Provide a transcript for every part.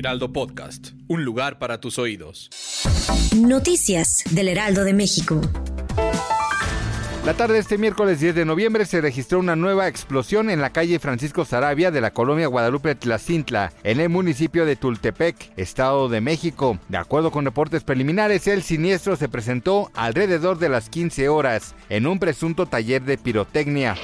Heraldo Podcast, un lugar para tus oídos. Noticias del Heraldo de México. La tarde de este miércoles 10 de noviembre se registró una nueva explosión en la calle Francisco Sarabia de la colonia Guadalupe Tlacintla, en el municipio de Tultepec, Estado de México. De acuerdo con reportes preliminares, el siniestro se presentó alrededor de las 15 horas en un presunto taller de pirotecnia.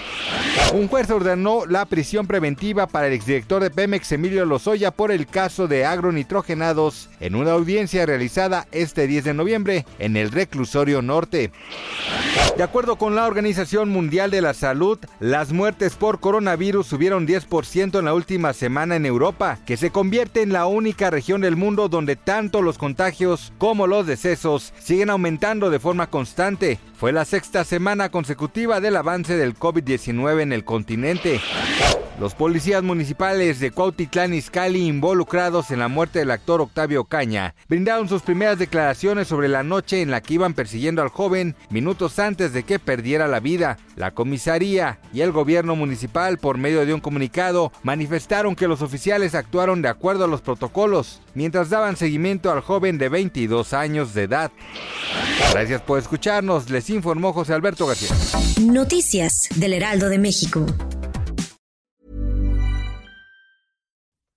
Un juez ordenó la prisión preventiva para el exdirector de Pemex, Emilio Lozoya, por el caso de agronitrogenados en una audiencia realizada este 10 de noviembre en el reclusorio norte. De acuerdo con la Organización Mundial de la Salud, las muertes por coronavirus subieron 10% en la última semana en Europa, que se convierte en la única región del mundo donde tanto los contagios como los decesos siguen aumentando de forma constante. Fue la sexta semana consecutiva del avance del COVID-19 en el continente. Los policías municipales de Cuautitlán Izcalli involucrados en la muerte del actor Octavio Caña brindaron sus primeras declaraciones sobre la noche en la que iban persiguiendo al joven minutos antes de que perdiera la vida. La comisaría y el gobierno municipal por medio de un comunicado manifestaron que los oficiales actuaron de acuerdo a los protocolos mientras daban seguimiento al joven de 22 años de edad. Gracias por escucharnos, les informó José Alberto García. Noticias del Heraldo de México.